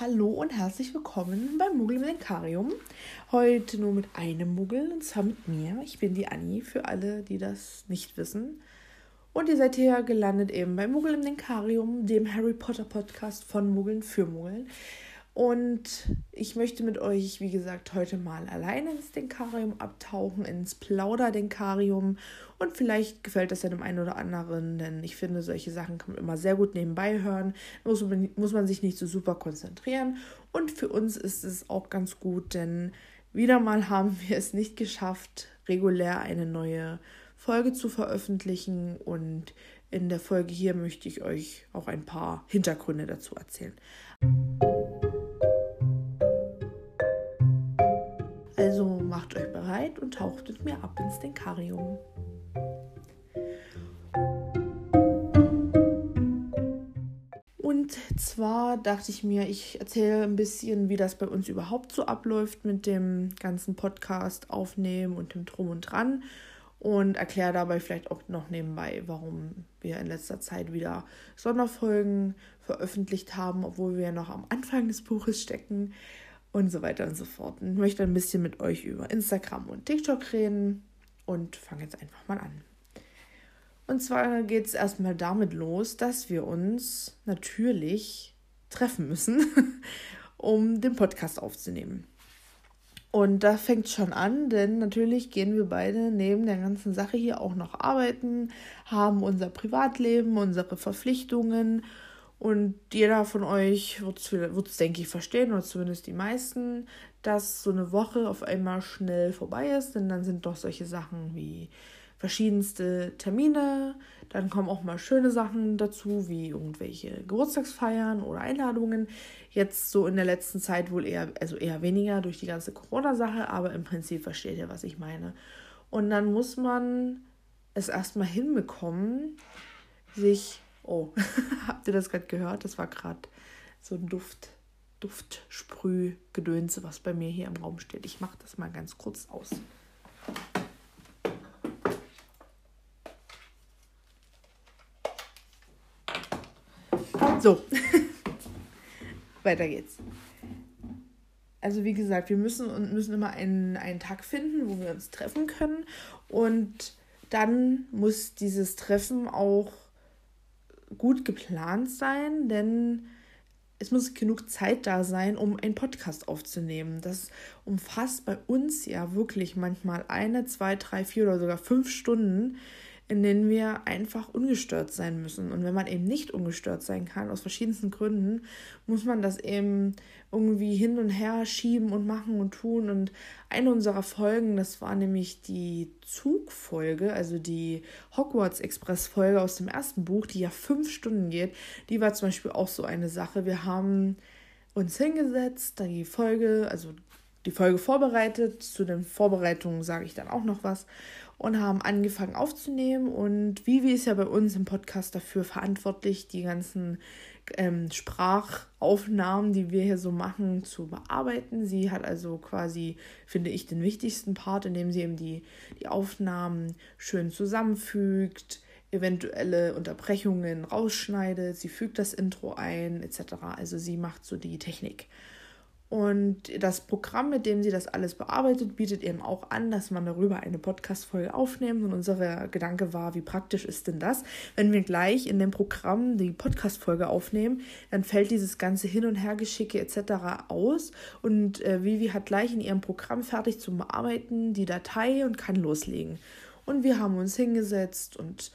Hallo und herzlich willkommen beim Muggel im Lenkarium. Heute nur mit einem Muggel und zwar mit mir. Ich bin die Annie, für alle, die das nicht wissen. Und ihr seid hier gelandet eben beim Muggel im Lenkarium, dem Harry Potter Podcast von Muggeln für Muggeln. Und ich möchte mit euch, wie gesagt, heute mal alleine ins Denkarium abtauchen, ins Plauderdenkarium. Und vielleicht gefällt das ja dem einen oder anderen, denn ich finde, solche Sachen kann man immer sehr gut nebenbei hören. Muss man, muss man sich nicht so super konzentrieren. Und für uns ist es auch ganz gut, denn wieder mal haben wir es nicht geschafft, regulär eine neue Folge zu veröffentlichen. Und in der Folge hier möchte ich euch auch ein paar Hintergründe dazu erzählen. Bereit und taucht mit mir ab ins Denkarium. Und zwar dachte ich mir, ich erzähle ein bisschen, wie das bei uns überhaupt so abläuft mit dem ganzen Podcast aufnehmen und dem Drum und Dran und erkläre dabei vielleicht auch noch nebenbei, warum wir in letzter Zeit wieder Sonderfolgen veröffentlicht haben, obwohl wir noch am Anfang des Buches stecken und so weiter und so fort. Ich möchte ein bisschen mit euch über Instagram und TikTok reden und fange jetzt einfach mal an. Und zwar geht es erstmal damit los, dass wir uns natürlich treffen müssen, um den Podcast aufzunehmen. Und da fängt schon an, denn natürlich gehen wir beide neben der ganzen Sache hier auch noch arbeiten, haben unser Privatleben, unsere Verpflichtungen und jeder von euch wird es, denke ich, verstehen, oder zumindest die meisten, dass so eine Woche auf einmal schnell vorbei ist, denn dann sind doch solche Sachen wie verschiedenste Termine, dann kommen auch mal schöne Sachen dazu, wie irgendwelche Geburtstagsfeiern oder Einladungen. Jetzt so in der letzten Zeit wohl eher, also eher weniger durch die ganze Corona-Sache, aber im Prinzip versteht ihr, was ich meine. Und dann muss man es erstmal hinbekommen, sich Oh, habt ihr das gerade gehört? Das war gerade so ein Duft, Duftsprühgedönse, was bei mir hier im Raum steht. Ich mache das mal ganz kurz aus. So, weiter geht's. Also wie gesagt, wir müssen und müssen immer einen, einen Tag finden, wo wir uns treffen können. Und dann muss dieses Treffen auch gut geplant sein, denn es muss genug Zeit da sein, um einen Podcast aufzunehmen. Das umfasst bei uns ja wirklich manchmal eine, zwei, drei, vier oder sogar fünf Stunden, in denen wir einfach ungestört sein müssen. Und wenn man eben nicht ungestört sein kann, aus verschiedensten Gründen, muss man das eben irgendwie hin und her schieben und machen und tun. Und eine unserer Folgen, das war nämlich die Zugfolge, also die Hogwarts Express Folge aus dem ersten Buch, die ja fünf Stunden geht, die war zum Beispiel auch so eine Sache. Wir haben uns hingesetzt, da die Folge, also die Folge vorbereitet. Zu den Vorbereitungen sage ich dann auch noch was und haben angefangen aufzunehmen. Und Vivi ist ja bei uns im Podcast dafür verantwortlich, die ganzen ähm, Sprachaufnahmen, die wir hier so machen, zu bearbeiten. Sie hat also quasi, finde ich, den wichtigsten Part, indem sie eben die, die Aufnahmen schön zusammenfügt, eventuelle Unterbrechungen rausschneidet, sie fügt das Intro ein, etc. Also sie macht so die Technik. Und das Programm, mit dem sie das alles bearbeitet, bietet eben auch an, dass man darüber eine Podcast-Folge aufnimmt. Und unser Gedanke war, wie praktisch ist denn das? Wenn wir gleich in dem Programm die Podcast-Folge aufnehmen, dann fällt dieses ganze Hin- und Hergeschicke etc. aus. Und äh, Vivi hat gleich in ihrem Programm fertig zum Bearbeiten die Datei und kann loslegen. Und wir haben uns hingesetzt und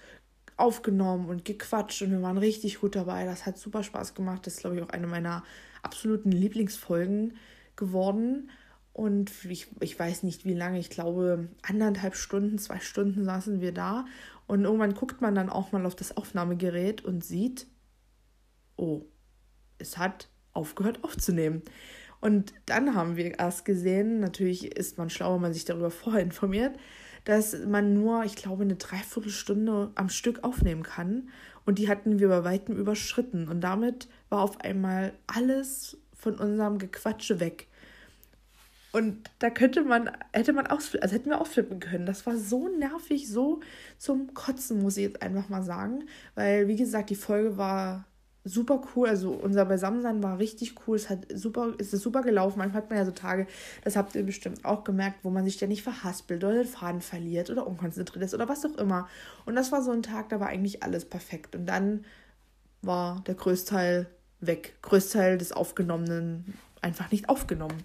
aufgenommen und gequatscht und wir waren richtig gut dabei. Das hat super Spaß gemacht. Das ist, glaube ich, auch eine meiner absoluten Lieblingsfolgen geworden. Und ich, ich weiß nicht wie lange, ich glaube anderthalb Stunden, zwei Stunden saßen wir da. Und irgendwann guckt man dann auch mal auf das Aufnahmegerät und sieht, oh, es hat aufgehört aufzunehmen. Und dann haben wir erst gesehen, natürlich ist man schlau, wenn man sich darüber vorher informiert, dass man nur, ich glaube, eine Dreiviertelstunde am Stück aufnehmen kann. Und die hatten wir bei weitem überschritten. Und damit war auf einmal alles von unserem Gequatsche weg. Und da könnte man, hätte man ausflippen, also hätten wir ausflippen können. Das war so nervig, so zum Kotzen, muss ich jetzt einfach mal sagen. Weil, wie gesagt, die Folge war super cool. Also unser Beisammensein war richtig cool. Es hat super, es ist super gelaufen. Manchmal hat man ja so Tage, das habt ihr bestimmt auch gemerkt, wo man sich ständig verhaspelt oder den Faden verliert oder unkonzentriert ist oder was auch immer. Und das war so ein Tag, da war eigentlich alles perfekt. Und dann war der Größteil weg. Größteil des Aufgenommenen einfach nicht aufgenommen.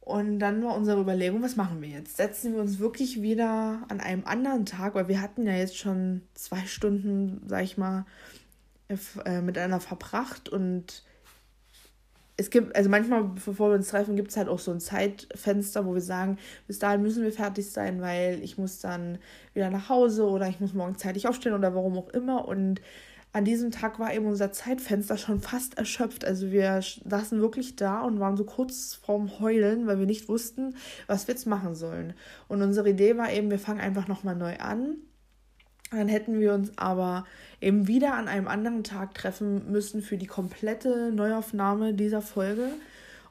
Und dann war unsere Überlegung, was machen wir jetzt? Setzen wir uns wirklich wieder an einem anderen Tag, weil wir hatten ja jetzt schon zwei Stunden, sag ich mal, äh, miteinander verbracht und es gibt, also manchmal, bevor wir uns treffen, gibt es halt auch so ein Zeitfenster, wo wir sagen, bis dahin müssen wir fertig sein, weil ich muss dann wieder nach Hause oder ich muss morgen zeitig aufstehen oder warum auch immer. Und an diesem Tag war eben unser Zeitfenster schon fast erschöpft. Also wir saßen wirklich da und waren so kurz vorm Heulen, weil wir nicht wussten, was wir jetzt machen sollen. Und unsere Idee war eben, wir fangen einfach nochmal neu an dann hätten wir uns aber eben wieder an einem anderen Tag treffen müssen für die komplette Neuaufnahme dieser Folge.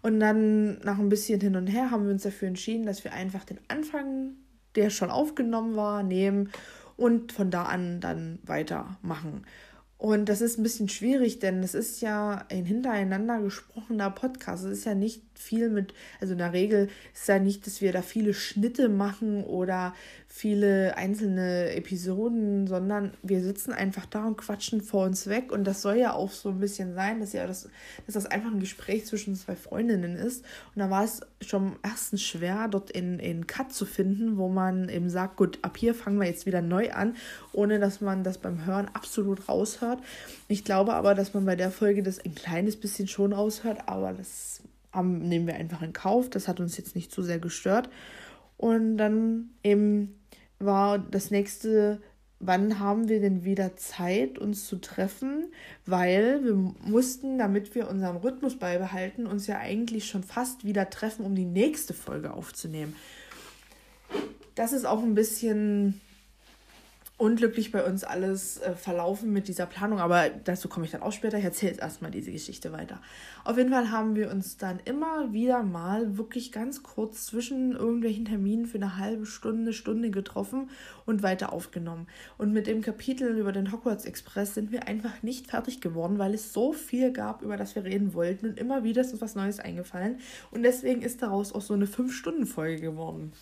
Und dann nach ein bisschen hin und her haben wir uns dafür entschieden, dass wir einfach den Anfang, der schon aufgenommen war, nehmen und von da an dann weitermachen. Und das ist ein bisschen schwierig, denn es ist ja ein hintereinander gesprochener Podcast. Es ist ja nicht viel mit, also in der Regel ist es ja nicht, dass wir da viele Schnitte machen oder viele einzelne Episoden, sondern wir sitzen einfach da und quatschen vor uns weg. Und das soll ja auch so ein bisschen sein, dass ja das, dass das einfach ein Gespräch zwischen zwei Freundinnen ist. Und da war es schon erstens schwer, dort in, in Cut zu finden, wo man eben sagt, gut, ab hier fangen wir jetzt wieder neu an, ohne dass man das beim Hören absolut raushört. Ich glaube aber, dass man bei der Folge das ein kleines bisschen schon raushört, aber das nehmen wir einfach in Kauf. Das hat uns jetzt nicht zu sehr gestört. Und dann eben war das nächste, wann haben wir denn wieder Zeit, uns zu treffen? Weil wir mussten, damit wir unseren Rhythmus beibehalten, uns ja eigentlich schon fast wieder treffen, um die nächste Folge aufzunehmen. Das ist auch ein bisschen unglücklich bei uns alles äh, verlaufen mit dieser Planung, aber dazu komme ich dann auch später. Ich erzähle jetzt erstmal diese Geschichte weiter. Auf jeden Fall haben wir uns dann immer wieder mal wirklich ganz kurz zwischen irgendwelchen Terminen für eine halbe Stunde, Stunde getroffen und weiter aufgenommen. Und mit dem Kapitel über den Hogwarts Express sind wir einfach nicht fertig geworden, weil es so viel gab, über das wir reden wollten und immer wieder ist uns was Neues eingefallen. Und deswegen ist daraus auch so eine 5-Stunden-Folge geworden.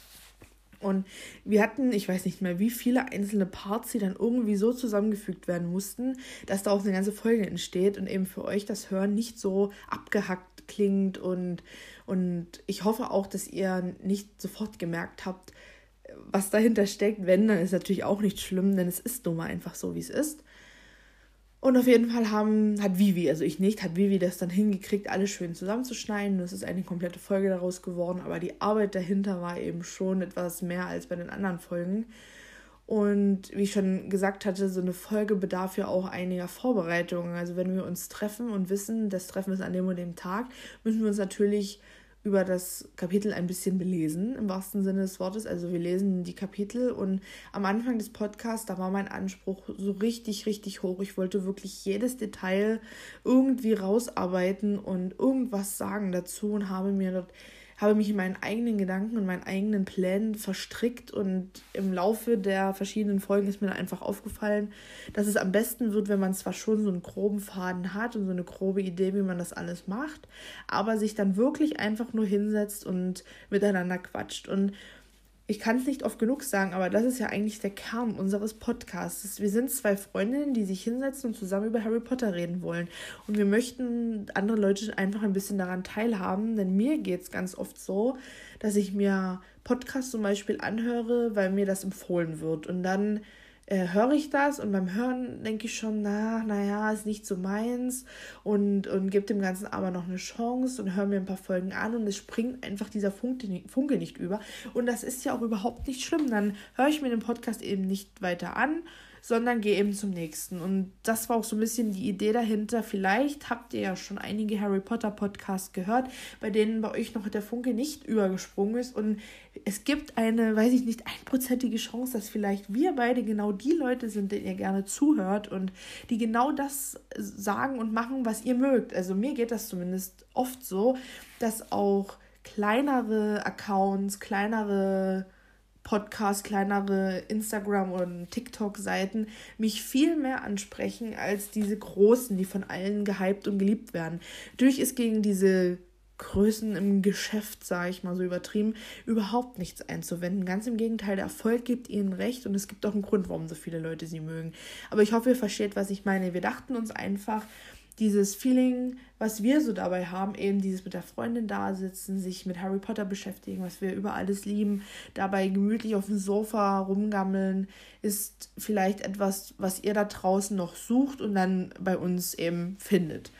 Und wir hatten, ich weiß nicht mehr, wie viele einzelne Parts, die dann irgendwie so zusammengefügt werden mussten, dass da auch eine ganze Folge entsteht und eben für euch das Hören nicht so abgehackt klingt. Und, und ich hoffe auch, dass ihr nicht sofort gemerkt habt, was dahinter steckt. Wenn, dann ist natürlich auch nicht schlimm, denn es ist nun mal einfach so, wie es ist. Und auf jeden Fall haben, hat Vivi, also ich nicht, hat Vivi das dann hingekriegt, alles schön zusammenzuschneiden. Das ist eine komplette Folge daraus geworden, aber die Arbeit dahinter war eben schon etwas mehr als bei den anderen Folgen. Und wie ich schon gesagt hatte, so eine Folge bedarf ja auch einiger Vorbereitungen. Also wenn wir uns treffen und wissen, das Treffen ist an dem und dem Tag, müssen wir uns natürlich über das Kapitel ein bisschen belesen, im wahrsten Sinne des Wortes. Also wir lesen die Kapitel und am Anfang des Podcasts, da war mein Anspruch so richtig, richtig hoch. Ich wollte wirklich jedes Detail irgendwie rausarbeiten und irgendwas sagen dazu und habe mir dort habe mich in meinen eigenen Gedanken und meinen eigenen Plänen verstrickt und im Laufe der verschiedenen Folgen ist mir einfach aufgefallen, dass es am besten wird, wenn man zwar schon so einen groben Faden hat und so eine grobe Idee, wie man das alles macht, aber sich dann wirklich einfach nur hinsetzt und miteinander quatscht. Und ich kann es nicht oft genug sagen, aber das ist ja eigentlich der Kern unseres Podcasts. Wir sind zwei Freundinnen, die sich hinsetzen und zusammen über Harry Potter reden wollen. Und wir möchten andere Leute einfach ein bisschen daran teilhaben, denn mir geht es ganz oft so, dass ich mir Podcasts zum Beispiel anhöre, weil mir das empfohlen wird. Und dann äh, höre ich das und beim Hören denke ich schon, na, naja, ist nicht so meins und, und gebe dem Ganzen aber noch eine Chance und höre mir ein paar Folgen an und es springt einfach dieser Funke, Funke nicht über. Und das ist ja auch überhaupt nicht schlimm. Dann höre ich mir den Podcast eben nicht weiter an sondern gehe eben zum nächsten. Und das war auch so ein bisschen die Idee dahinter. Vielleicht habt ihr ja schon einige Harry Potter Podcasts gehört, bei denen bei euch noch der Funke nicht übergesprungen ist. Und es gibt eine, weiß ich nicht, einprozentige Chance, dass vielleicht wir beide genau die Leute sind, denen ihr gerne zuhört und die genau das sagen und machen, was ihr mögt. Also mir geht das zumindest oft so, dass auch kleinere Accounts, kleinere Podcasts, kleinere Instagram- und TikTok-Seiten mich viel mehr ansprechen als diese großen, die von allen gehypt und geliebt werden. Durch ist gegen diese Größen im Geschäft, sage ich mal so übertrieben, überhaupt nichts einzuwenden. Ganz im Gegenteil, der Erfolg gibt ihnen recht und es gibt auch einen Grund, warum so viele Leute sie mögen. Aber ich hoffe, ihr versteht, was ich meine. Wir dachten uns einfach, dieses Feeling, was wir so dabei haben, eben dieses mit der Freundin da sitzen, sich mit Harry Potter beschäftigen, was wir über alles lieben, dabei gemütlich auf dem Sofa rumgammeln, ist vielleicht etwas, was ihr da draußen noch sucht und dann bei uns eben findet.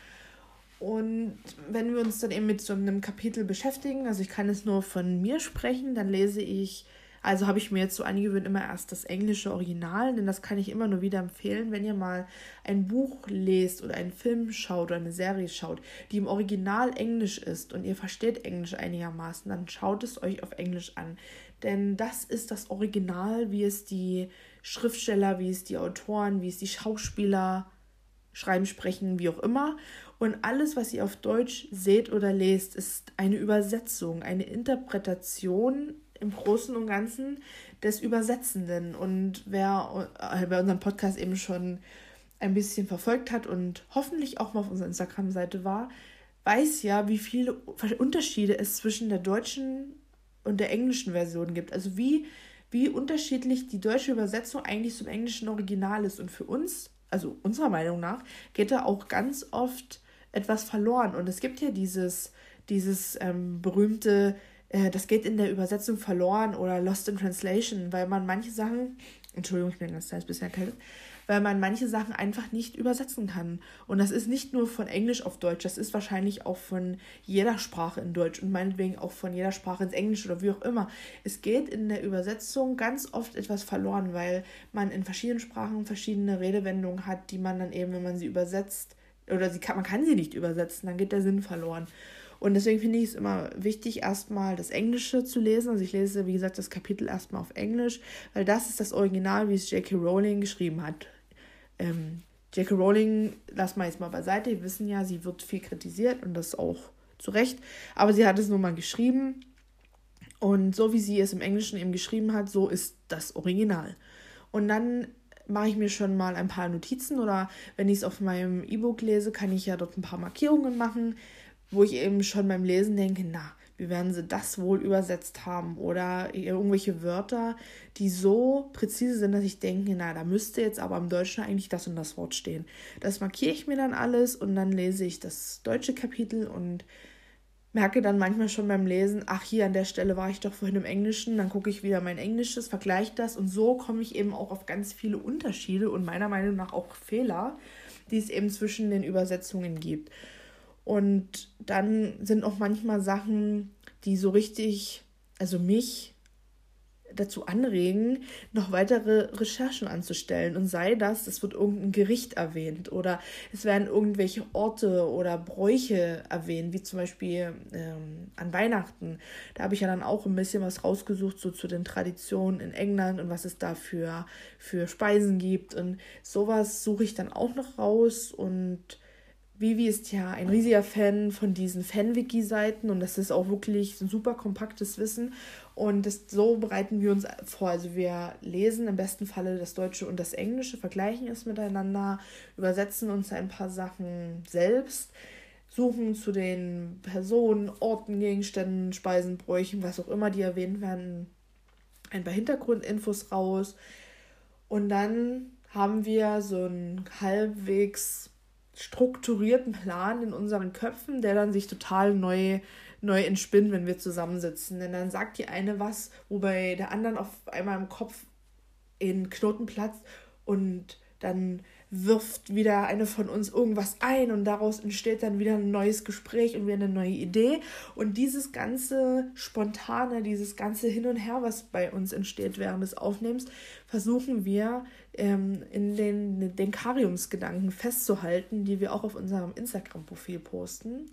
Und wenn wir uns dann eben mit so einem Kapitel beschäftigen, also ich kann es nur von mir sprechen, dann lese ich, also habe ich mir jetzt so angewöhnt, immer erst das englische Original, denn das kann ich immer nur wieder empfehlen, wenn ihr mal ein Buch lest oder einen Film schaut oder eine Serie schaut, die im Original Englisch ist und ihr versteht Englisch einigermaßen, dann schaut es euch auf Englisch an. Denn das ist das Original, wie es die Schriftsteller, wie es die Autoren, wie es die Schauspieler schreiben, sprechen, wie auch immer. Und alles, was ihr auf Deutsch seht oder lest, ist eine Übersetzung, eine Interpretation im Großen und Ganzen des Übersetzenden. Und wer äh, bei unserem Podcast eben schon ein bisschen verfolgt hat und hoffentlich auch mal auf unserer Instagram-Seite war, weiß ja, wie viele Unterschiede es zwischen der deutschen und der englischen Version gibt. Also wie, wie unterschiedlich die deutsche Übersetzung eigentlich zum englischen Original ist. Und für uns, also unserer Meinung nach, geht da auch ganz oft etwas verloren. Und es gibt ja dieses, dieses ähm, berühmte, äh, das geht in der Übersetzung verloren oder Lost in Translation, weil man manche Sachen, Entschuldigung, ich bin ganz kleines bisschen erkältet, weil man manche Sachen einfach nicht übersetzen kann. Und das ist nicht nur von Englisch auf Deutsch, das ist wahrscheinlich auch von jeder Sprache in Deutsch und meinetwegen auch von jeder Sprache ins Englisch oder wie auch immer. Es geht in der Übersetzung ganz oft etwas verloren, weil man in verschiedenen Sprachen verschiedene Redewendungen hat, die man dann eben, wenn man sie übersetzt, oder sie kann, man kann sie nicht übersetzen, dann geht der Sinn verloren. Und deswegen finde ich es immer wichtig, erstmal das Englische zu lesen. Also ich lese, wie gesagt, das Kapitel erstmal auf Englisch, weil das ist das Original, wie es J.K. Rowling geschrieben hat. Ähm, J.K. Rowling, lass mal jetzt mal beiseite, wir wissen ja, sie wird viel kritisiert und das auch zu Recht. Aber sie hat es nun mal geschrieben. Und so wie sie es im Englischen eben geschrieben hat, so ist das Original. Und dann mache ich mir schon mal ein paar Notizen oder wenn ich es auf meinem E-Book lese, kann ich ja dort ein paar Markierungen machen, wo ich eben schon beim Lesen denke, na, wie werden sie das wohl übersetzt haben? Oder irgendwelche Wörter, die so präzise sind, dass ich denke, na, da müsste jetzt aber im Deutschen eigentlich das und das Wort stehen. Das markiere ich mir dann alles und dann lese ich das deutsche Kapitel und merke dann manchmal schon beim Lesen, ach hier an der Stelle war ich doch vorhin im Englischen, dann gucke ich wieder mein Englisches, vergleiche das und so komme ich eben auch auf ganz viele Unterschiede und meiner Meinung nach auch Fehler, die es eben zwischen den Übersetzungen gibt. Und dann sind auch manchmal Sachen, die so richtig, also mich dazu anregen, noch weitere Recherchen anzustellen. Und sei das, es wird irgendein Gericht erwähnt oder es werden irgendwelche Orte oder Bräuche erwähnt, wie zum Beispiel ähm, an Weihnachten. Da habe ich ja dann auch ein bisschen was rausgesucht, so zu den Traditionen in England und was es da für, für Speisen gibt. Und sowas suche ich dann auch noch raus und Vivi ist ja ein riesiger Fan von diesen Fan-Wiki-Seiten und das ist auch wirklich ein super kompaktes Wissen. Und das, so bereiten wir uns vor. Also wir lesen im besten Falle das Deutsche und das Englische, vergleichen es miteinander, übersetzen uns ein paar Sachen selbst, suchen zu den Personen, Orten, Gegenständen, Speisen, Bräuchen, was auch immer, die erwähnt werden, ein paar Hintergrundinfos raus. Und dann haben wir so ein halbwegs strukturierten Plan in unseren Köpfen, der dann sich total neu, neu entspinnt, wenn wir zusammensitzen. Denn dann sagt die eine was, wobei der anderen auf einmal im Kopf in Knoten platzt und dann wirft wieder eine von uns irgendwas ein und daraus entsteht dann wieder ein neues Gespräch und wieder eine neue Idee. Und dieses ganze Spontane, dieses ganze Hin und Her, was bei uns entsteht während des Aufnehmens, versuchen wir ähm, in den Denkariumsgedanken festzuhalten, die wir auch auf unserem Instagram-Profil posten.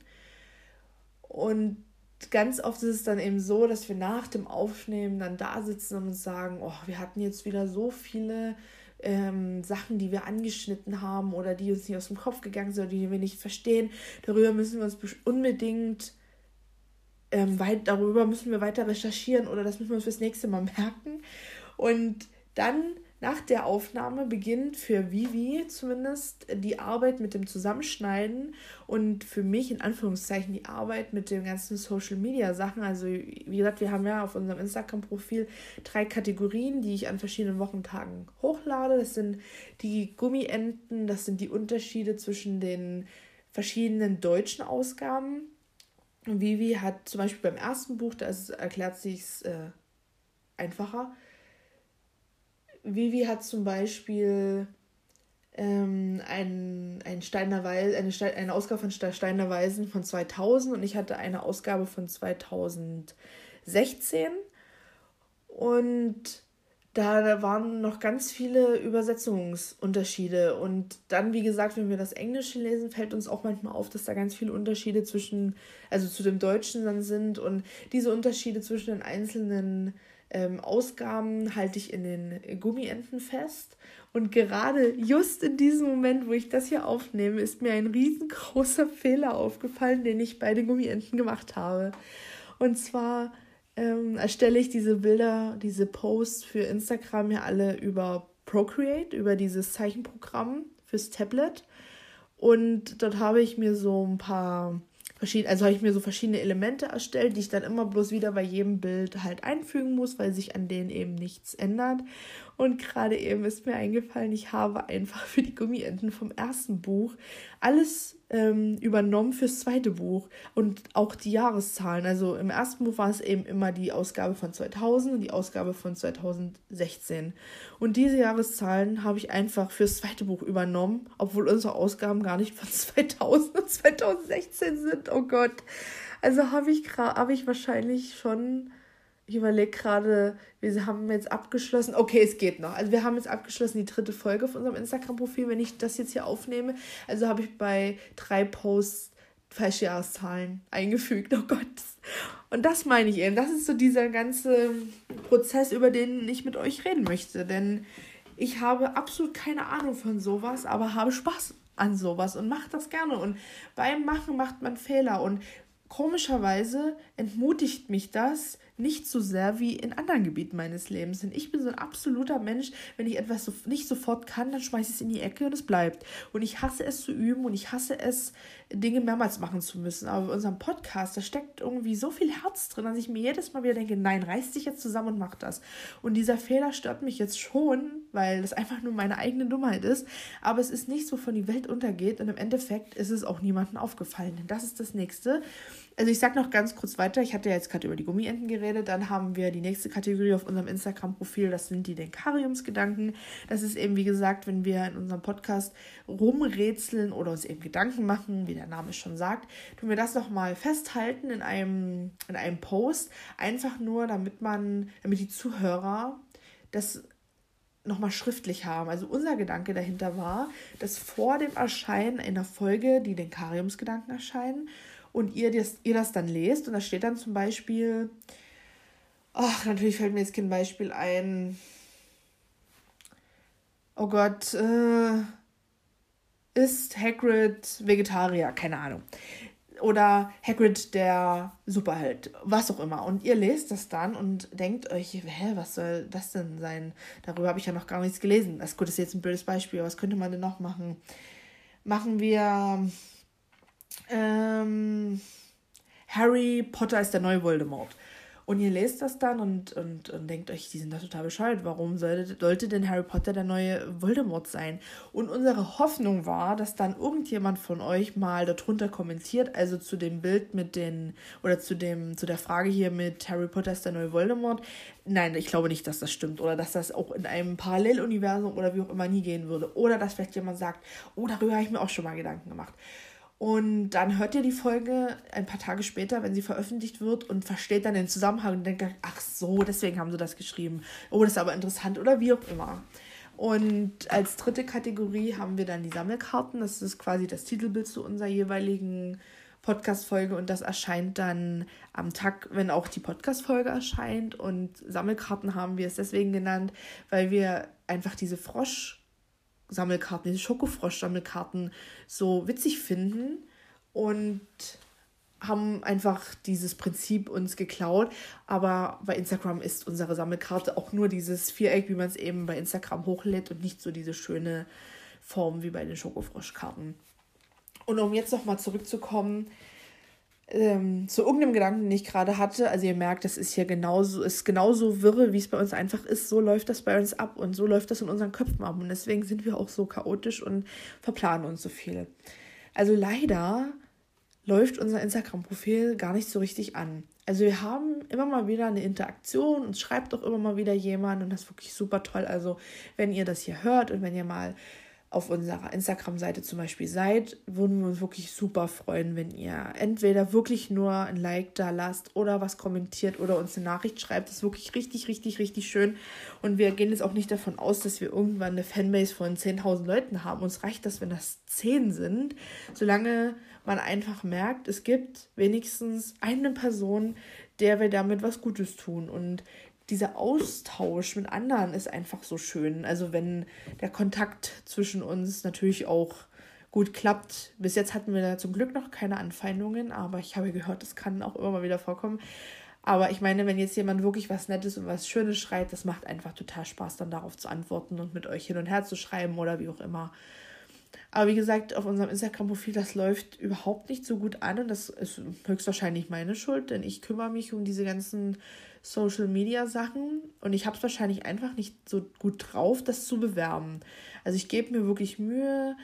Und ganz oft ist es dann eben so, dass wir nach dem Aufnehmen dann da sitzen und uns sagen, oh, wir hatten jetzt wieder so viele ähm, Sachen, die wir angeschnitten haben oder die uns nicht aus dem Kopf gegangen sind oder die wir nicht verstehen. Darüber müssen wir uns unbedingt ähm, weit, darüber müssen wir weiter recherchieren oder das müssen wir uns fürs nächste Mal merken. Und dann nach der Aufnahme beginnt für Vivi zumindest die Arbeit mit dem Zusammenschneiden und für mich in Anführungszeichen die Arbeit mit den ganzen Social Media Sachen. Also, wie gesagt, wir haben ja auf unserem Instagram-Profil drei Kategorien, die ich an verschiedenen Wochentagen hochlade. Das sind die Gummienten, das sind die Unterschiede zwischen den verschiedenen deutschen Ausgaben. Vivi hat zum Beispiel beim ersten Buch, da erklärt sich es äh, einfacher Vivi hat zum Beispiel ähm, ein, ein Steiner Weis, eine, Ste eine Ausgabe von Steiner Weisen von 2000 und ich hatte eine Ausgabe von 2016. Und da waren noch ganz viele Übersetzungsunterschiede. Und dann, wie gesagt, wenn wir das Englische lesen, fällt uns auch manchmal auf, dass da ganz viele Unterschiede zwischen, also zu dem Deutschen dann sind. Und diese Unterschiede zwischen den einzelnen ähm, Ausgaben halte ich in den Gummienten fest. Und gerade just in diesem Moment, wo ich das hier aufnehme, ist mir ein riesengroßer Fehler aufgefallen, den ich bei den Gummienten gemacht habe. Und zwar ähm, erstelle ich diese Bilder, diese Posts für Instagram ja alle über Procreate, über dieses Zeichenprogramm fürs Tablet. Und dort habe ich mir so ein paar verschiedene, also habe ich mir so verschiedene Elemente erstellt, die ich dann immer bloß wieder bei jedem Bild halt einfügen muss, weil sich an denen eben nichts ändert. Und gerade eben ist mir eingefallen, ich habe einfach für die Gummienten vom ersten Buch alles ähm, übernommen fürs zweite Buch und auch die Jahreszahlen. Also im ersten Buch war es eben immer die Ausgabe von 2000 und die Ausgabe von 2016. Und diese Jahreszahlen habe ich einfach fürs zweite Buch übernommen, obwohl unsere Ausgaben gar nicht von 2000 und 2016 sind. Oh Gott. Also habe ich, hab ich wahrscheinlich schon ich überlege gerade, wir haben jetzt abgeschlossen. Okay, es geht noch. Also wir haben jetzt abgeschlossen die dritte Folge auf unserem Instagram-Profil, wenn ich das jetzt hier aufnehme. Also habe ich bei drei Posts falsche Jahreszahlen eingefügt. Oh Gott. Und das meine ich eben. Das ist so dieser ganze Prozess, über den ich mit euch reden möchte. Denn ich habe absolut keine Ahnung von sowas, aber habe Spaß an sowas und mache das gerne. Und beim Machen macht man Fehler. Und komischerweise entmutigt mich das, nicht so sehr wie in anderen Gebieten meines Lebens. Denn ich bin so ein absoluter Mensch, wenn ich etwas so nicht sofort kann, dann schmeiße ich es in die Ecke und es bleibt. Und ich hasse es zu üben und ich hasse es, Dinge mehrmals machen zu müssen. Aber bei unserem Podcast, da steckt irgendwie so viel Herz drin, dass ich mir jedes Mal wieder denke, nein, reiß dich jetzt zusammen und mach das. Und dieser Fehler stört mich jetzt schon, weil das einfach nur meine eigene Dummheit ist. Aber es ist nicht so von die Welt untergeht und im Endeffekt ist es auch niemandem aufgefallen. Denn das ist das Nächste. Also ich sage noch ganz kurz weiter, ich hatte ja jetzt gerade über die Gummienten geredet, dann haben wir die nächste Kategorie auf unserem Instagram-Profil, das sind die Denkariumsgedanken. Das ist eben, wie gesagt, wenn wir in unserem Podcast rumrätseln oder uns eben Gedanken machen, wie der Name schon sagt, tun wir das nochmal festhalten in einem, in einem Post, einfach nur, damit man, damit die Zuhörer das nochmal schriftlich haben. Also unser Gedanke dahinter war, dass vor dem Erscheinen einer Folge die Denkariumsgedanken erscheinen und ihr das, ihr das dann lest und da steht dann zum Beispiel, ach, natürlich fällt mir jetzt kein Beispiel ein. Oh Gott, äh, ist Hagrid Vegetarier? Keine Ahnung. Oder Hagrid der Superheld, was auch immer. Und ihr lest das dann und denkt euch, hä, was soll das denn sein? Darüber habe ich ja noch gar nichts gelesen. Das gut ist jetzt ein blödes Beispiel, was könnte man denn noch machen? Machen wir ähm, Harry Potter ist der neue Voldemort. Und ihr lest das dann und, und, und denkt euch, die sind da total bescheuert. Warum sollte, sollte denn Harry Potter der neue Voldemort sein? Und unsere Hoffnung war, dass dann irgendjemand von euch mal darunter kommentiert, also zu dem Bild mit den, oder zu dem, zu der Frage hier mit Harry Potter ist der neue Voldemort. Nein, ich glaube nicht, dass das stimmt. Oder dass das auch in einem Paralleluniversum oder wie auch immer nie gehen würde. Oder dass vielleicht jemand sagt, oh, darüber habe ich mir auch schon mal Gedanken gemacht. Und dann hört ihr die Folge ein paar Tage später, wenn sie veröffentlicht wird, und versteht dann den Zusammenhang und denkt, ach so, deswegen haben sie das geschrieben. Oh, das ist aber interessant oder wie auch immer. Und als dritte Kategorie haben wir dann die Sammelkarten. Das ist quasi das Titelbild zu unserer jeweiligen Podcast-Folge und das erscheint dann am Tag, wenn auch die Podcast-Folge erscheint. Und Sammelkarten haben wir es deswegen genannt, weil wir einfach diese Frosch- Sammelkarten, diese Schokofrosch-Sammelkarten so witzig finden. Und haben einfach dieses Prinzip uns geklaut. Aber bei Instagram ist unsere Sammelkarte auch nur dieses Viereck, wie man es eben bei Instagram hochlädt und nicht so diese schöne Form wie bei den Schokofroschkarten. Und um jetzt nochmal zurückzukommen, ähm, zu irgendeinem Gedanken, den ich gerade hatte. Also ihr merkt, das ist hier genauso, ist genauso wirre, wie es bei uns einfach ist. So läuft das bei uns ab und so läuft das in unseren Köpfen ab. Und deswegen sind wir auch so chaotisch und verplanen uns so viel. Also leider läuft unser Instagram-Profil gar nicht so richtig an. Also wir haben immer mal wieder eine Interaktion und schreibt auch immer mal wieder jemand und das ist wirklich super toll. Also wenn ihr das hier hört und wenn ihr mal auf unserer Instagram-Seite zum Beispiel seid, würden wir uns wirklich super freuen, wenn ihr entweder wirklich nur ein Like da lasst oder was kommentiert oder uns eine Nachricht schreibt. Das ist wirklich richtig, richtig, richtig schön. Und wir gehen jetzt auch nicht davon aus, dass wir irgendwann eine Fanbase von 10.000 Leuten haben. Uns reicht das, wenn das 10 sind, solange man einfach merkt, es gibt wenigstens eine Person, der wir damit was Gutes tun. Und dieser Austausch mit anderen ist einfach so schön. Also wenn der Kontakt zwischen uns natürlich auch gut klappt. Bis jetzt hatten wir da zum Glück noch keine Anfeindungen, aber ich habe gehört, das kann auch immer mal wieder vorkommen. Aber ich meine, wenn jetzt jemand wirklich was Nettes und was Schönes schreit, das macht einfach total Spaß, dann darauf zu antworten und mit euch hin und her zu schreiben oder wie auch immer. Aber wie gesagt, auf unserem Instagram-Profil, das läuft überhaupt nicht so gut an und das ist höchstwahrscheinlich meine Schuld, denn ich kümmere mich um diese ganzen Social Media Sachen und ich habe es wahrscheinlich einfach nicht so gut drauf, das zu bewerben. Also ich gebe mir wirklich Mühe,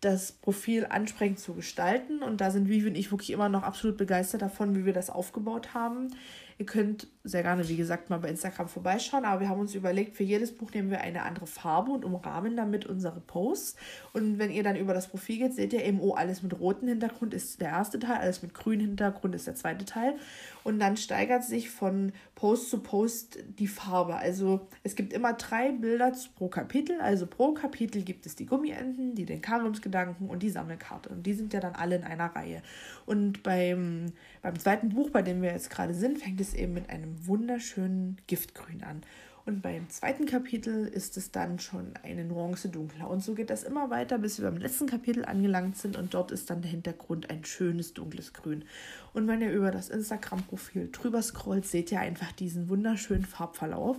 das Profil ansprechend zu gestalten und da sind Vivi und ich wirklich immer noch absolut begeistert davon, wie wir das aufgebaut haben. Ihr könnt sehr gerne, wie gesagt, mal bei Instagram vorbeischauen, aber wir haben uns überlegt, für jedes Buch nehmen wir eine andere Farbe und umrahmen damit unsere Posts. Und wenn ihr dann über das Profil geht, seht ihr eben, oh, alles mit rotem Hintergrund ist der erste Teil, alles mit grünem Hintergrund ist der zweite Teil. Und dann steigert sich von Post zu Post die Farbe. Also es gibt immer drei Bilder pro Kapitel. Also pro Kapitel gibt es die Gummienten, die den Karimsgedanken und die Sammelkarte. Und die sind ja dann alle in einer Reihe. Und beim, beim zweiten Buch, bei dem wir jetzt gerade sind, fängt es eben mit einem wunderschönen Giftgrün an. Und beim zweiten Kapitel ist es dann schon eine Nuance dunkler. Und so geht das immer weiter, bis wir beim letzten Kapitel angelangt sind. Und dort ist dann der Hintergrund ein schönes dunkles Grün. Und wenn ihr über das Instagram-Profil drüber scrollt, seht ihr einfach diesen wunderschönen Farbverlauf.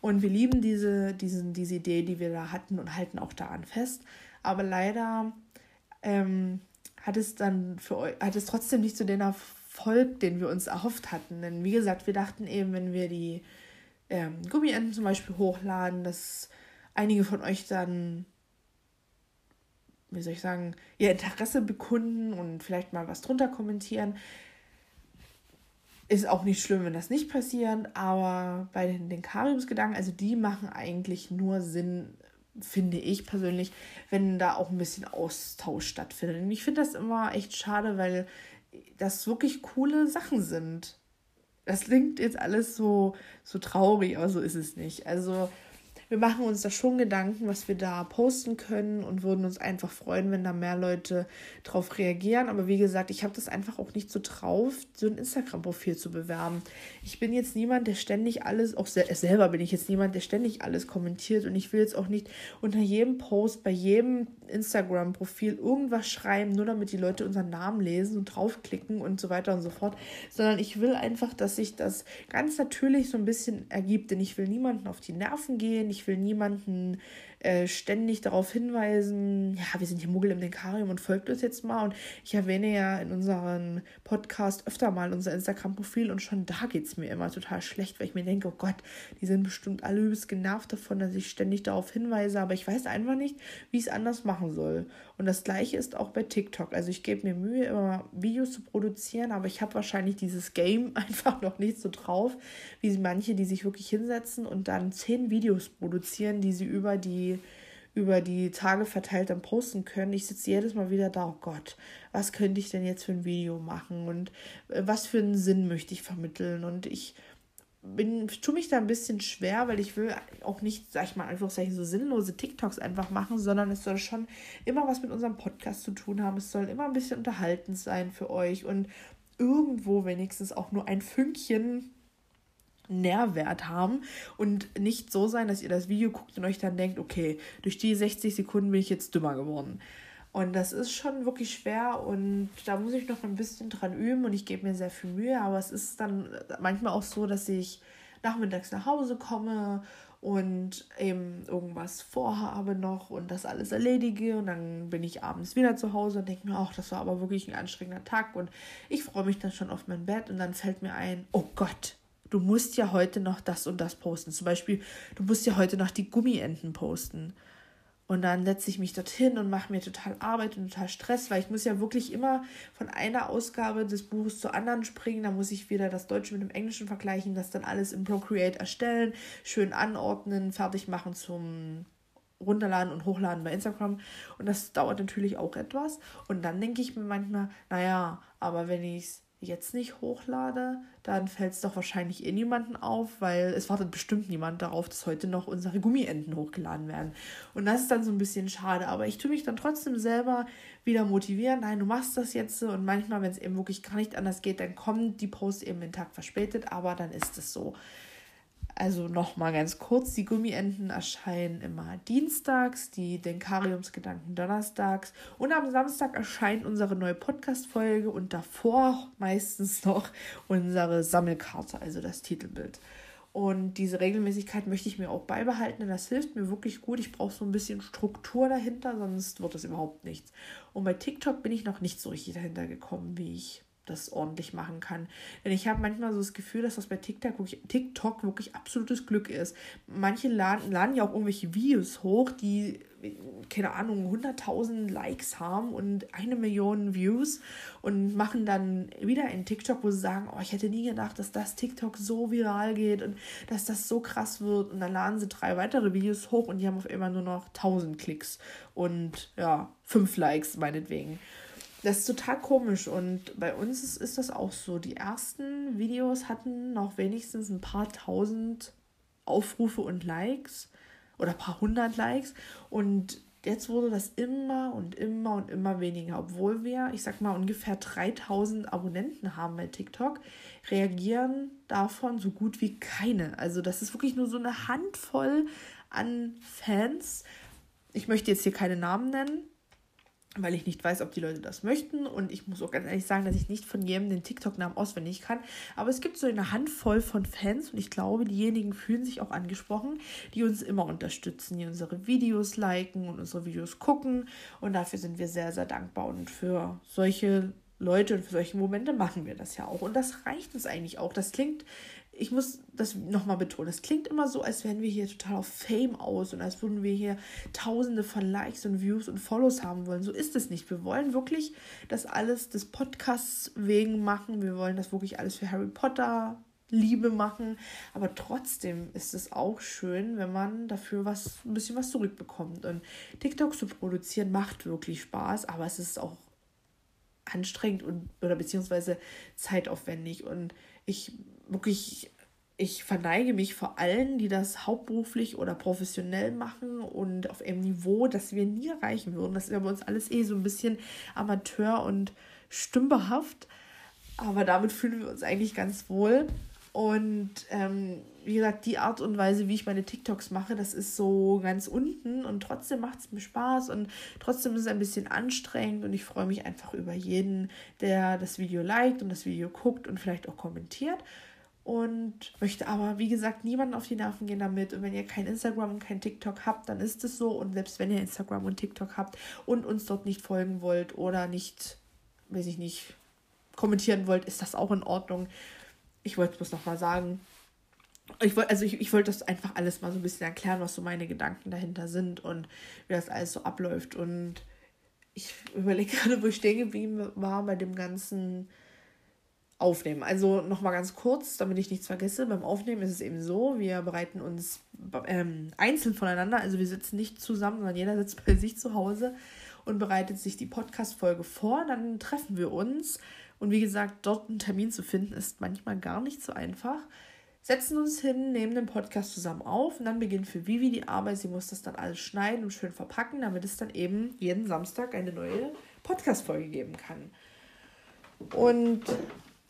Und wir lieben diese, diesen, diese Idee, die wir da hatten und halten auch daran fest. Aber leider ähm, hat es dann für euch, hat es trotzdem nicht zu den Erfolg, den wir uns erhofft hatten. Denn wie gesagt, wir dachten eben, wenn wir die ähm, Gummienten zum Beispiel hochladen, dass einige von euch dann, wie soll ich sagen, ihr Interesse bekunden und vielleicht mal was drunter kommentieren. Ist auch nicht schlimm, wenn das nicht passiert, aber bei den, den Karibsgedanken, also die machen eigentlich nur Sinn, finde ich persönlich, wenn da auch ein bisschen Austausch stattfindet. Und ich finde das immer echt schade, weil das wirklich coole Sachen sind. Das klingt jetzt alles so, so traurig, aber so ist es nicht. Also wir machen uns da schon Gedanken, was wir da posten können und würden uns einfach freuen, wenn da mehr Leute drauf reagieren. Aber wie gesagt, ich habe das einfach auch nicht so drauf, so ein Instagram-Profil zu bewerben. Ich bin jetzt niemand, der ständig alles, auch selber bin ich jetzt niemand, der ständig alles kommentiert und ich will jetzt auch nicht unter jedem Post, bei jedem Instagram-Profil irgendwas schreiben, nur damit die Leute unseren Namen lesen und draufklicken und so weiter und so fort, sondern ich will einfach, dass sich das ganz natürlich so ein bisschen ergibt, denn ich will niemanden auf die Nerven gehen, ich will niemanden äh, ständig darauf hinweisen, ja, wir sind hier Muggel im Denkarium und folgt uns jetzt mal. Und ich erwähne ja in unserem Podcast öfter mal unser Instagram-Profil und schon da geht es mir immer total schlecht, weil ich mir denke, oh Gott, die sind bestimmt alle übelst genervt davon, dass ich ständig darauf hinweise, aber ich weiß einfach nicht, wie ich es anders machen soll. Und das gleiche ist auch bei TikTok. Also ich gebe mir Mühe, immer Videos zu produzieren, aber ich habe wahrscheinlich dieses Game einfach noch nicht so drauf, wie manche, die sich wirklich hinsetzen und dann zehn Videos produzieren, die sie über die über die Tage verteilt dann posten können. Ich sitze jedes Mal wieder da, oh Gott, was könnte ich denn jetzt für ein Video machen und äh, was für einen Sinn möchte ich vermitteln und ich bin, tue mich da ein bisschen schwer, weil ich will auch nicht, sag ich mal, einfach so sinnlose TikToks einfach machen, sondern es soll schon immer was mit unserem Podcast zu tun haben. Es soll immer ein bisschen unterhaltend sein für euch und irgendwo wenigstens auch nur ein Fünkchen Nährwert haben und nicht so sein, dass ihr das Video guckt und euch dann denkt, okay, durch die 60 Sekunden bin ich jetzt dümmer geworden. Und das ist schon wirklich schwer und da muss ich noch ein bisschen dran üben und ich gebe mir sehr viel Mühe, aber es ist dann manchmal auch so, dass ich nachmittags nach Hause komme und eben irgendwas vorhabe noch und das alles erledige und dann bin ich abends wieder zu Hause und denke mir, ach, das war aber wirklich ein anstrengender Tag und ich freue mich dann schon auf mein Bett und dann fällt mir ein, oh Gott, du musst ja heute noch das und das posten. Zum Beispiel, du musst ja heute noch die Gummienten posten. Und dann setze ich mich dorthin und mache mir total Arbeit und total Stress, weil ich muss ja wirklich immer von einer Ausgabe des Buches zur anderen springen. Da muss ich wieder das Deutsche mit dem Englischen vergleichen, das dann alles im Procreate erstellen, schön anordnen, fertig machen zum Runterladen und Hochladen bei Instagram. Und das dauert natürlich auch etwas. Und dann denke ich mir manchmal, naja, aber wenn ich es jetzt nicht hochlade, dann fällt es doch wahrscheinlich eh niemanden auf, weil es wartet bestimmt niemand darauf, dass heute noch unsere Gummienten hochgeladen werden. Und das ist dann so ein bisschen schade, aber ich tue mich dann trotzdem selber wieder motivieren. Nein, du machst das jetzt und manchmal, wenn es eben wirklich gar nicht anders geht, dann kommen die Posts eben den Tag verspätet, aber dann ist es so. Also nochmal ganz kurz, die Gummienten erscheinen immer dienstags, die Denkariumsgedanken donnerstags und am Samstag erscheint unsere neue Podcast-Folge und davor meistens noch unsere Sammelkarte, also das Titelbild. Und diese Regelmäßigkeit möchte ich mir auch beibehalten, denn das hilft mir wirklich gut. Ich brauche so ein bisschen Struktur dahinter, sonst wird das überhaupt nichts. Und bei TikTok bin ich noch nicht so richtig dahinter gekommen, wie ich das ordentlich machen kann. Denn ich habe manchmal so das Gefühl, dass das bei TikTok wirklich, TikTok wirklich absolutes Glück ist. Manche laden, laden ja auch irgendwelche Videos hoch, die, keine Ahnung, 100.000 Likes haben und eine Million Views und machen dann wieder einen TikTok, wo sie sagen, oh, ich hätte nie gedacht, dass das TikTok so viral geht und dass das so krass wird. Und dann laden sie drei weitere Videos hoch und die haben auf einmal nur noch 1000 Klicks und ja, fünf Likes meinetwegen. Das ist total komisch und bei uns ist, ist das auch so. Die ersten Videos hatten noch wenigstens ein paar tausend Aufrufe und Likes oder ein paar hundert Likes und jetzt wurde das immer und immer und immer weniger, obwohl wir, ich sag mal, ungefähr 3000 Abonnenten haben bei TikTok, reagieren davon so gut wie keine. Also das ist wirklich nur so eine Handvoll an Fans. Ich möchte jetzt hier keine Namen nennen, weil ich nicht weiß, ob die Leute das möchten. Und ich muss auch ganz ehrlich sagen, dass ich nicht von jedem den TikTok-Namen auswendig kann. Aber es gibt so eine Handvoll von Fans und ich glaube, diejenigen fühlen sich auch angesprochen, die uns immer unterstützen, die unsere Videos liken und unsere Videos gucken. Und dafür sind wir sehr, sehr dankbar. Und für solche Leute und für solche Momente machen wir das ja auch. Und das reicht uns eigentlich auch. Das klingt ich muss das nochmal betonen, es klingt immer so, als wären wir hier total auf Fame aus und als würden wir hier tausende von Likes und Views und Follows haben wollen. So ist es nicht. Wir wollen wirklich das alles des Podcasts wegen machen. Wir wollen das wirklich alles für Harry Potter Liebe machen. Aber trotzdem ist es auch schön, wenn man dafür was, ein bisschen was zurückbekommt. Und TikTok zu produzieren macht wirklich Spaß, aber es ist auch anstrengend und oder beziehungsweise zeitaufwendig. Und ich wirklich, ich verneige mich vor allen, die das hauptberuflich oder professionell machen und auf einem Niveau, das wir nie erreichen würden. Das ja bei uns alles eh so ein bisschen Amateur und stümperhaft. Aber damit fühlen wir uns eigentlich ganz wohl. Und ähm, wie gesagt, die Art und Weise, wie ich meine TikToks mache, das ist so ganz unten und trotzdem macht es mir Spaß und trotzdem ist es ein bisschen anstrengend und ich freue mich einfach über jeden, der das Video liked und das Video guckt und vielleicht auch kommentiert und möchte aber, wie gesagt, niemanden auf die Nerven gehen damit. Und wenn ihr kein Instagram und kein TikTok habt, dann ist es so. Und selbst wenn ihr Instagram und TikTok habt und uns dort nicht folgen wollt oder nicht, weiß ich nicht, kommentieren wollt, ist das auch in Ordnung. Ich wollte es bloß nochmal sagen. Ich wollte, also ich, ich wollte das einfach alles mal so ein bisschen erklären, was so meine Gedanken dahinter sind und wie das alles so abläuft. Und ich überlege gerade, wo ich stehen geblieben war bei dem ganzen Aufnehmen. Also nochmal ganz kurz, damit ich nichts vergesse. Beim Aufnehmen ist es eben so, wir bereiten uns ähm, einzeln voneinander, also wir sitzen nicht zusammen, sondern jeder sitzt bei sich zu Hause und bereitet sich die Podcast-Folge vor. Dann treffen wir uns. Und wie gesagt, dort einen Termin zu finden, ist manchmal gar nicht so einfach. Setzen uns hin, nehmen den Podcast zusammen auf und dann beginnt für Vivi die Arbeit. Sie muss das dann alles schneiden und schön verpacken, damit es dann eben jeden Samstag eine neue Podcast-Folge geben kann. Und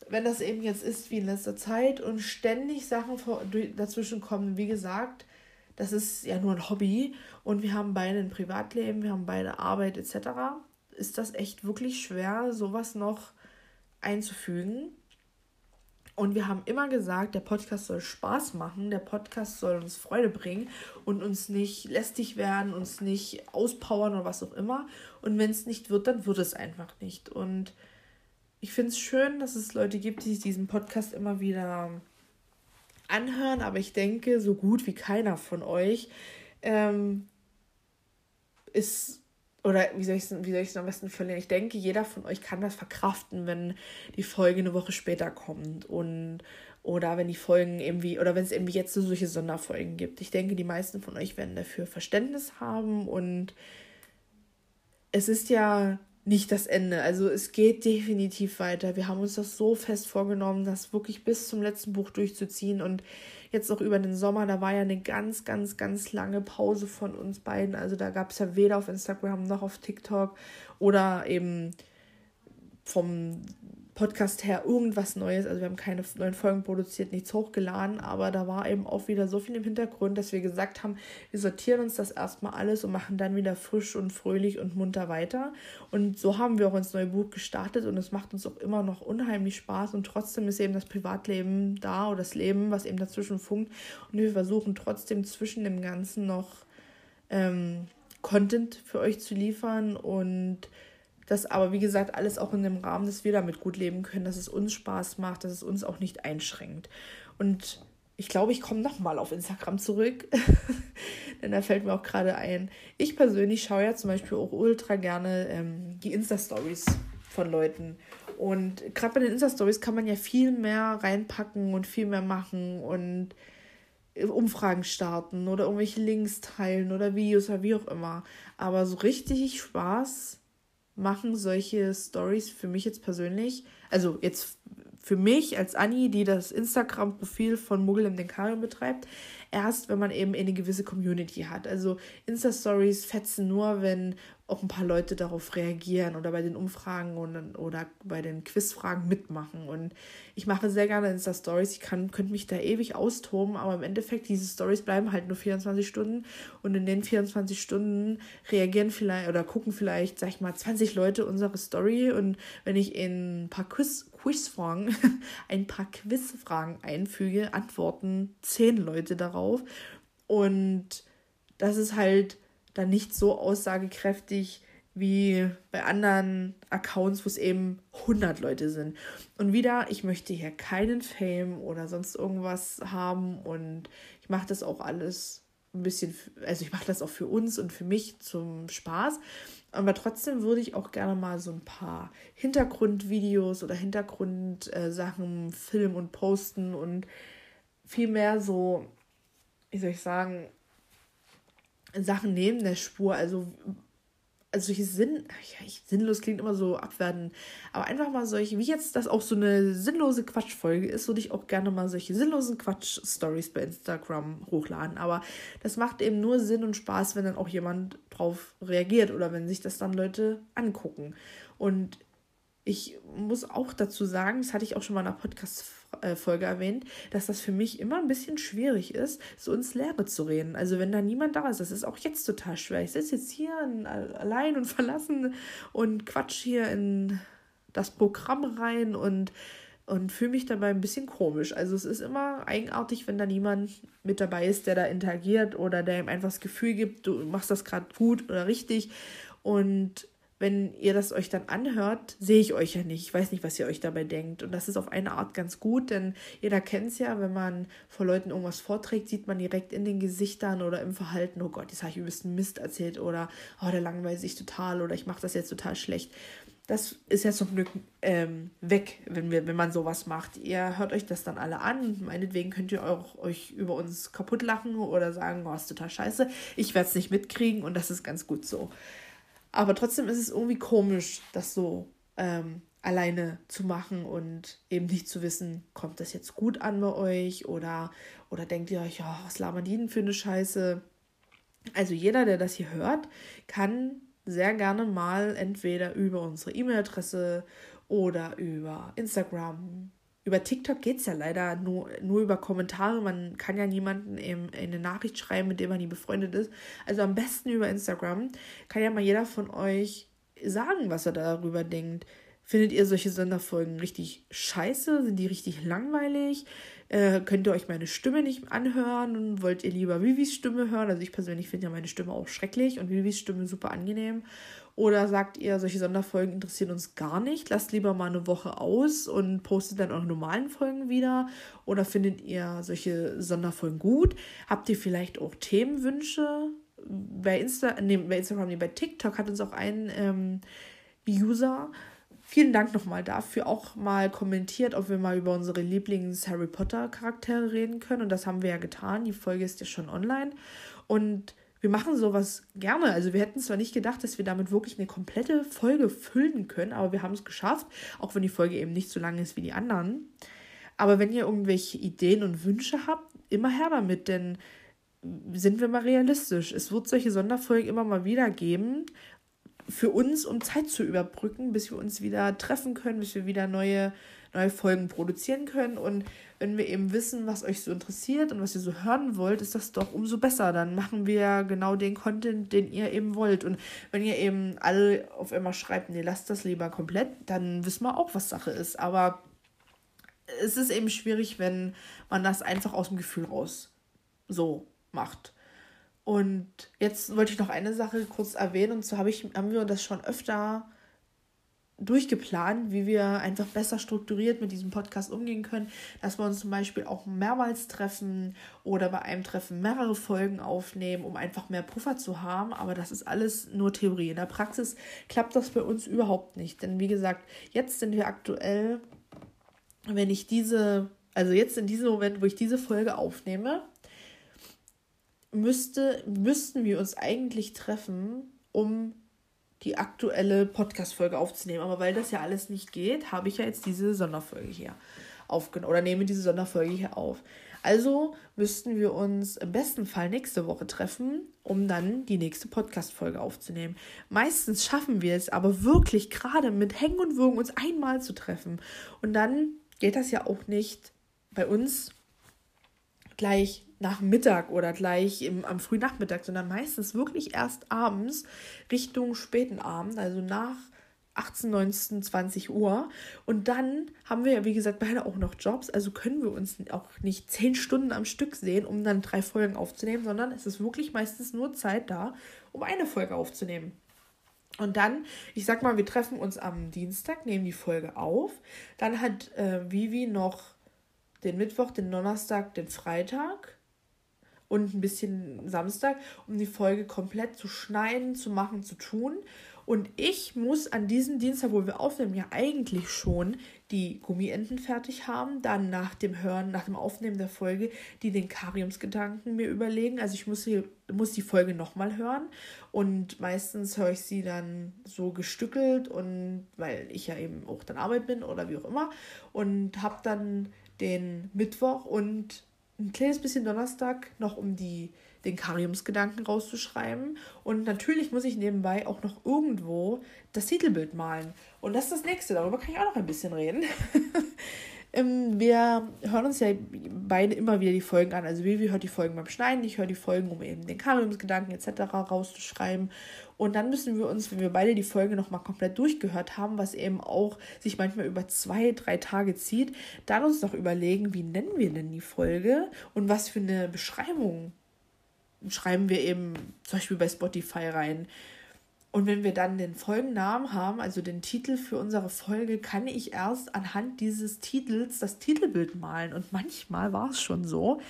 wenn das eben jetzt ist wie in letzter Zeit und ständig Sachen dazwischen kommen, wie gesagt, das ist ja nur ein Hobby und wir haben beide ein Privatleben, wir haben beide Arbeit etc. ist das echt wirklich schwer, sowas noch einzufügen. Und wir haben immer gesagt, der Podcast soll Spaß machen, der Podcast soll uns Freude bringen und uns nicht lästig werden, uns nicht auspowern oder was auch immer. Und wenn es nicht wird, dann wird es einfach nicht. Und ich finde es schön, dass es Leute gibt, die sich diesen Podcast immer wieder anhören, aber ich denke, so gut wie keiner von euch ähm, ist oder wie soll ich es am besten verlieren? Ich denke, jeder von euch kann das verkraften, wenn die Folge eine Woche später kommt und oder wenn die Folgen irgendwie oder wenn es irgendwie jetzt so solche Sonderfolgen gibt. Ich denke, die meisten von euch werden dafür Verständnis haben und es ist ja nicht das Ende. Also es geht definitiv weiter. Wir haben uns das so fest vorgenommen, das wirklich bis zum letzten Buch durchzuziehen und jetzt auch über den Sommer, da war ja eine ganz, ganz, ganz lange Pause von uns beiden. Also da gab es ja weder auf Instagram noch auf TikTok oder eben vom Podcast her irgendwas Neues. Also wir haben keine neuen Folgen produziert, nichts hochgeladen, aber da war eben auch wieder so viel im Hintergrund, dass wir gesagt haben, wir sortieren uns das erstmal alles und machen dann wieder frisch und fröhlich und munter weiter. Und so haben wir auch ins neue Buch gestartet und es macht uns auch immer noch unheimlich Spaß und trotzdem ist eben das Privatleben da oder das Leben, was eben dazwischen funkt. Und wir versuchen trotzdem zwischen dem Ganzen noch ähm, Content für euch zu liefern und das aber, wie gesagt, alles auch in dem Rahmen, dass wir damit gut leben können, dass es uns Spaß macht, dass es uns auch nicht einschränkt. Und ich glaube, ich komme nochmal auf Instagram zurück, denn da fällt mir auch gerade ein. Ich persönlich schaue ja zum Beispiel auch ultra gerne ähm, die Insta-Stories von Leuten. Und gerade bei den Insta-Stories kann man ja viel mehr reinpacken und viel mehr machen und Umfragen starten oder irgendwelche Links teilen oder Videos oder wie auch immer. Aber so richtig Spaß machen solche Stories für mich jetzt persönlich, also jetzt für mich als Anni, die das Instagram-Profil von Muggel im Denkarium betreibt, erst wenn man eben eine gewisse Community hat. Also Insta-Stories fetzen nur, wenn auch ein paar Leute darauf reagieren oder bei den Umfragen und, oder bei den Quizfragen mitmachen. Und ich mache sehr gerne Insta-Stories. Ich kann, könnte mich da ewig austoben, aber im Endeffekt, diese Stories bleiben halt nur 24 Stunden. Und in den 24 Stunden reagieren vielleicht oder gucken vielleicht, sag ich mal, 20 Leute unsere Story. Und wenn ich in ein paar Quiz, Quizfragen, ein paar Quizfragen einfüge, antworten 10 Leute darauf. Und das ist halt dann nicht so aussagekräftig wie bei anderen Accounts, wo es eben 100 Leute sind. Und wieder, ich möchte hier keinen Fame oder sonst irgendwas haben und ich mache das auch alles ein bisschen, also ich mache das auch für uns und für mich zum Spaß. Aber trotzdem würde ich auch gerne mal so ein paar Hintergrundvideos oder Hintergrundsachen filmen und posten und viel mehr so, wie soll ich sagen, Sachen neben der Spur, also, also solche Sinn, sinnlos klingt immer so abwerten, aber einfach mal solche, wie jetzt das auch so eine sinnlose Quatschfolge ist, würde ich auch gerne mal solche sinnlosen Quatsch-Stories bei Instagram hochladen. Aber das macht eben nur Sinn und Spaß, wenn dann auch jemand drauf reagiert oder wenn sich das dann Leute angucken. Und ich muss auch dazu sagen, das hatte ich auch schon mal in einer Podcast-Folge erwähnt, dass das für mich immer ein bisschen schwierig ist, so ins Leere zu reden. Also wenn da niemand da ist, das ist auch jetzt total schwer. Ich sitze jetzt hier allein und verlassen und quatsch hier in das Programm rein und, und fühle mich dabei ein bisschen komisch. Also es ist immer eigenartig, wenn da niemand mit dabei ist, der da interagiert oder der ihm einfach das Gefühl gibt, du machst das gerade gut oder richtig. Und wenn ihr das euch dann anhört, sehe ich euch ja nicht. Ich weiß nicht, was ihr euch dabei denkt. Und das ist auf eine Art ganz gut, denn jeder kennt es ja, wenn man vor Leuten irgendwas vorträgt, sieht man direkt in den Gesichtern oder im Verhalten, oh Gott, jetzt habe ich übelst einen Mist erzählt oder oh, der langweilt sich total oder ich mache das jetzt total schlecht. Das ist ja zum Glück ähm, weg, wenn, wir, wenn man sowas macht. Ihr hört euch das dann alle an. Meinetwegen könnt ihr auch, euch über uns kaputt lachen oder sagen, oh, ist total scheiße. Ich werde es nicht mitkriegen und das ist ganz gut so. Aber trotzdem ist es irgendwie komisch, das so ähm, alleine zu machen und eben nicht zu wissen, kommt das jetzt gut an bei euch oder, oder denkt ihr euch, ja, was labern die denn für eine Scheiße? Also jeder, der das hier hört, kann sehr gerne mal entweder über unsere E-Mail-Adresse oder über Instagram über TikTok geht es ja leider nur, nur über Kommentare. Man kann ja niemanden in eine Nachricht schreiben, mit dem man nie befreundet ist. Also am besten über Instagram. Kann ja mal jeder von euch sagen, was er darüber denkt. Findet ihr solche Sonderfolgen richtig scheiße? Sind die richtig langweilig? Äh, könnt ihr euch meine Stimme nicht anhören und wollt ihr lieber Vivis Stimme hören? Also ich persönlich finde ja meine Stimme auch schrecklich und Vivis Stimme super angenehm. Oder sagt ihr, solche Sonderfolgen interessieren uns gar nicht? Lasst lieber mal eine Woche aus und postet dann eure normalen Folgen wieder. Oder findet ihr solche Sonderfolgen gut? Habt ihr vielleicht auch Themenwünsche? Bei, Insta nee, bei Instagram, nee, bei TikTok hat uns auch ein ähm, User Vielen Dank nochmal dafür. Auch mal kommentiert, ob wir mal über unsere Lieblings-Harry Potter-Charaktere reden können. Und das haben wir ja getan. Die Folge ist ja schon online. Und wir machen sowas gerne. Also wir hätten zwar nicht gedacht, dass wir damit wirklich eine komplette Folge füllen können, aber wir haben es geschafft, auch wenn die Folge eben nicht so lang ist wie die anderen. Aber wenn ihr irgendwelche Ideen und Wünsche habt, immer her damit, denn sind wir mal realistisch. Es wird solche Sonderfolgen immer mal wieder geben für uns, um Zeit zu überbrücken, bis wir uns wieder treffen können, bis wir wieder neue, neue Folgen produzieren können. Und wenn wir eben wissen, was euch so interessiert und was ihr so hören wollt, ist das doch umso besser. Dann machen wir genau den Content, den ihr eben wollt. Und wenn ihr eben alle auf einmal schreibt, nee, lasst das lieber komplett, dann wissen wir auch, was Sache ist. Aber es ist eben schwierig, wenn man das einfach aus dem Gefühl raus so macht. Und jetzt wollte ich noch eine Sache kurz erwähnen, und zwar hab ich, haben wir das schon öfter durchgeplant, wie wir einfach besser strukturiert mit diesem Podcast umgehen können, dass wir uns zum Beispiel auch mehrmals treffen oder bei einem Treffen mehrere Folgen aufnehmen, um einfach mehr Puffer zu haben. Aber das ist alles nur Theorie. In der Praxis klappt das bei uns überhaupt nicht. Denn wie gesagt, jetzt sind wir aktuell, wenn ich diese, also jetzt in diesem Moment, wo ich diese Folge aufnehme, müsste, müssten wir uns eigentlich treffen, um die aktuelle Podcast-Folge aufzunehmen. Aber weil das ja alles nicht geht, habe ich ja jetzt diese Sonderfolge hier aufgenommen oder nehme diese Sonderfolge hier auf. Also müssten wir uns im besten Fall nächste Woche treffen, um dann die nächste Podcast-Folge aufzunehmen. Meistens schaffen wir es aber wirklich gerade mit Hängen und Würgen uns einmal zu treffen. Und dann geht das ja auch nicht bei uns gleich nach Mittag oder gleich im, am frühen Nachmittag, sondern meistens wirklich erst abends Richtung späten Abend, also nach 18, 19, 20 Uhr. Und dann haben wir ja, wie gesagt, beide auch noch Jobs. Also können wir uns auch nicht zehn Stunden am Stück sehen, um dann drei Folgen aufzunehmen, sondern es ist wirklich meistens nur Zeit da, um eine Folge aufzunehmen. Und dann, ich sag mal, wir treffen uns am Dienstag, nehmen die Folge auf. Dann hat äh, Vivi noch den Mittwoch, den Donnerstag, den Freitag und ein bisschen Samstag, um die Folge komplett zu schneiden, zu machen, zu tun. Und ich muss an diesem Dienstag, wo wir aufnehmen, ja eigentlich schon die Gummienten fertig haben. Dann nach dem Hören, nach dem Aufnehmen der Folge, die den Kariumsgedanken mir überlegen. Also ich muss, hier, muss die Folge nochmal hören. Und meistens höre ich sie dann so gestückelt und weil ich ja eben auch dann Arbeit bin oder wie auch immer. Und habe dann den Mittwoch und ein kleines bisschen Donnerstag noch, um die, den Kariumsgedanken rauszuschreiben. Und natürlich muss ich nebenbei auch noch irgendwo das Titelbild malen. Und das ist das nächste, darüber kann ich auch noch ein bisschen reden. Ähm, wir hören uns ja beide immer wieder die Folgen an. Also Vivi hört die Folgen beim Schneiden, ich höre die Folgen, um eben den Kariumsgedanken etc. rauszuschreiben. Und dann müssen wir uns, wenn wir beide die Folge nochmal komplett durchgehört haben, was eben auch sich manchmal über zwei, drei Tage zieht, dann uns noch überlegen, wie nennen wir denn die Folge und was für eine Beschreibung schreiben wir eben zum Beispiel bei Spotify rein. Und wenn wir dann den Folgennamen haben, also den Titel für unsere Folge, kann ich erst anhand dieses Titels das Titelbild malen. Und manchmal war es schon so,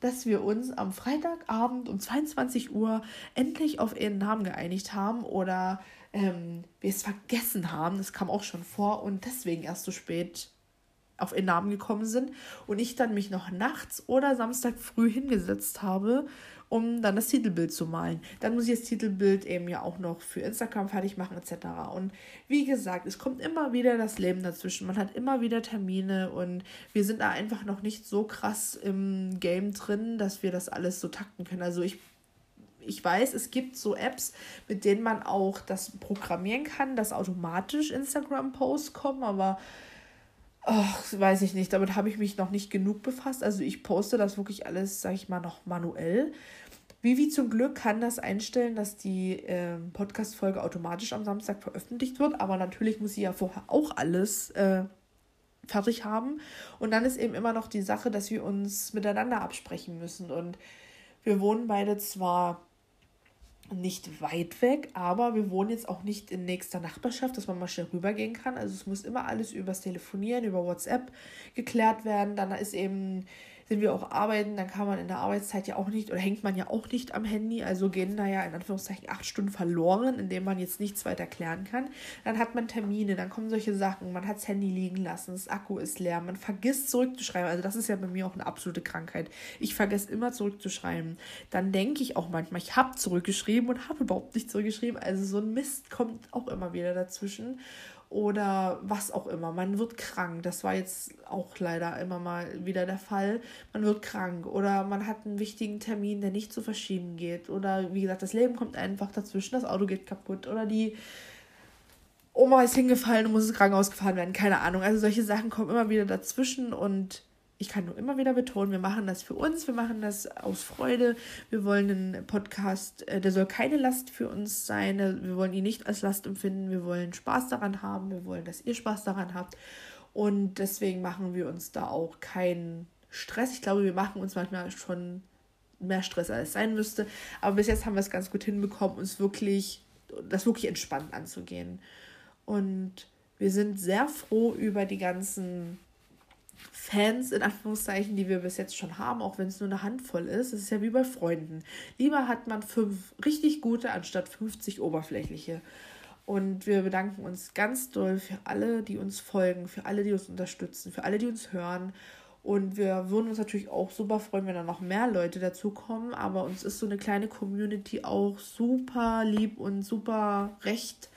dass wir uns am Freitagabend um 22 Uhr endlich auf ihren Namen geeinigt haben oder ähm, wir es vergessen haben. Das kam auch schon vor und deswegen erst so spät auf ihren Namen gekommen sind und ich dann mich noch nachts oder Samstag früh hingesetzt habe um dann das Titelbild zu malen. Dann muss ich das Titelbild eben ja auch noch für Instagram fertig machen etc. Und wie gesagt, es kommt immer wieder das Leben dazwischen. Man hat immer wieder Termine und wir sind da einfach noch nicht so krass im Game drin, dass wir das alles so takten können. Also ich ich weiß, es gibt so Apps, mit denen man auch das programmieren kann, dass automatisch Instagram-Posts kommen, aber Ach, weiß ich nicht. Damit habe ich mich noch nicht genug befasst. Also ich poste das wirklich alles, sage ich mal, noch manuell. Vivi zum Glück kann das einstellen, dass die äh, Podcast-Folge automatisch am Samstag veröffentlicht wird, aber natürlich muss sie ja vorher auch alles äh, fertig haben. Und dann ist eben immer noch die Sache, dass wir uns miteinander absprechen müssen. Und wir wohnen beide zwar nicht weit weg, aber wir wohnen jetzt auch nicht in nächster Nachbarschaft, dass man mal schnell rübergehen kann. Also es muss immer alles übers Telefonieren, über WhatsApp geklärt werden. Dann ist eben sind wir auch arbeiten, dann kann man in der Arbeitszeit ja auch nicht oder hängt man ja auch nicht am Handy. Also gehen da ja in Anführungszeichen acht Stunden verloren, indem man jetzt nichts weiter klären kann. Dann hat man Termine, dann kommen solche Sachen, man hat das Handy liegen lassen, das Akku ist leer, man vergisst zurückzuschreiben. Also das ist ja bei mir auch eine absolute Krankheit. Ich vergesse immer zurückzuschreiben. Dann denke ich auch manchmal, ich habe zurückgeschrieben und habe überhaupt nicht zurückgeschrieben. Also so ein Mist kommt auch immer wieder dazwischen oder was auch immer. Man wird krank. Das war jetzt auch leider immer mal wieder der Fall. Man wird krank oder man hat einen wichtigen Termin, der nicht zu verschieben geht. Oder wie gesagt, das Leben kommt einfach dazwischen, das Auto geht kaputt oder die Oma ist hingefallen und muss ins Krankenhaus gefahren werden. Keine Ahnung. Also solche Sachen kommen immer wieder dazwischen und ich kann nur immer wieder betonen, wir machen das für uns, wir machen das aus Freude. Wir wollen einen Podcast, äh, der soll keine Last für uns sein. Wir wollen ihn nicht als Last empfinden. Wir wollen Spaß daran haben. Wir wollen, dass ihr Spaß daran habt. Und deswegen machen wir uns da auch keinen Stress. Ich glaube, wir machen uns manchmal schon mehr Stress, als es sein müsste. Aber bis jetzt haben wir es ganz gut hinbekommen, uns wirklich, das wirklich entspannt anzugehen. Und wir sind sehr froh über die ganzen Fans in Anführungszeichen, die wir bis jetzt schon haben, auch wenn es nur eine Handvoll ist. Es ist ja wie bei Freunden. Lieber hat man fünf richtig gute anstatt 50 oberflächliche. Und wir bedanken uns ganz doll für alle, die uns folgen, für alle, die uns unterstützen, für alle, die uns hören. Und wir würden uns natürlich auch super freuen, wenn da noch mehr Leute dazukommen. Aber uns ist so eine kleine Community auch super lieb und super recht.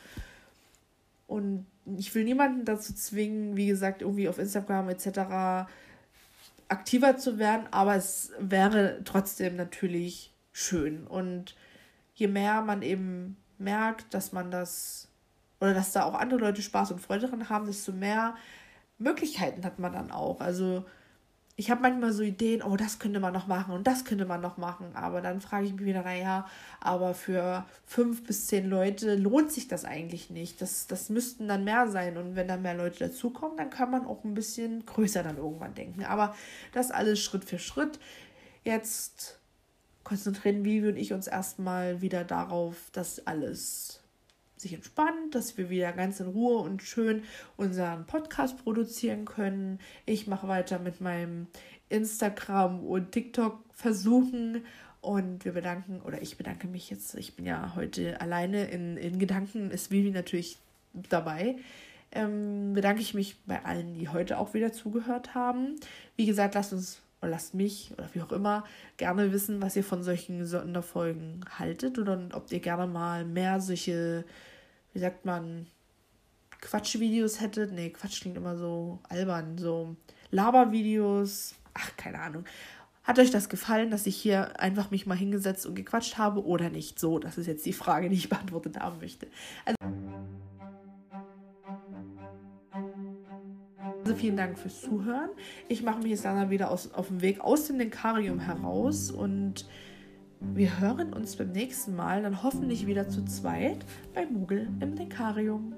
Und ich will niemanden dazu zwingen, wie gesagt, irgendwie auf Instagram etc. aktiver zu werden, aber es wäre trotzdem natürlich schön. Und je mehr man eben merkt, dass man das oder dass da auch andere Leute Spaß und Freude dran haben, desto mehr Möglichkeiten hat man dann auch. Also ich habe manchmal so Ideen, oh, das könnte man noch machen und das könnte man noch machen. Aber dann frage ich mich wieder, naja, aber für fünf bis zehn Leute lohnt sich das eigentlich nicht. Das, das müssten dann mehr sein. Und wenn dann mehr Leute dazukommen, dann kann man auch ein bisschen größer dann irgendwann denken. Aber das alles Schritt für Schritt. Jetzt konzentrieren Vivi und ich uns erstmal wieder darauf, dass alles sich entspannt, dass wir wieder ganz in Ruhe und schön unseren Podcast produzieren können. Ich mache weiter mit meinem Instagram und TikTok versuchen und wir bedanken, oder ich bedanke mich jetzt, ich bin ja heute alleine in, in Gedanken, ist Vivi natürlich dabei. Ähm, bedanke ich mich bei allen, die heute auch wieder zugehört haben. Wie gesagt, lasst uns oder lasst mich oder wie auch immer gerne wissen, was ihr von solchen Sonderfolgen haltet oder ob ihr gerne mal mehr solche wie sagt man, Quatschvideos hättet. Nee, Quatsch klingt immer so albern. So Labervideos. Ach, keine Ahnung. Hat euch das gefallen, dass ich hier einfach mich mal hingesetzt und gequatscht habe oder nicht? So, das ist jetzt die Frage, die ich beantwortet haben möchte. Also, also vielen Dank fürs Zuhören. Ich mache mich jetzt dann wieder aus, auf dem Weg aus dem Denkarium heraus und wir hören uns beim nächsten Mal dann hoffentlich wieder zu zweit bei Mugel im Dekarium.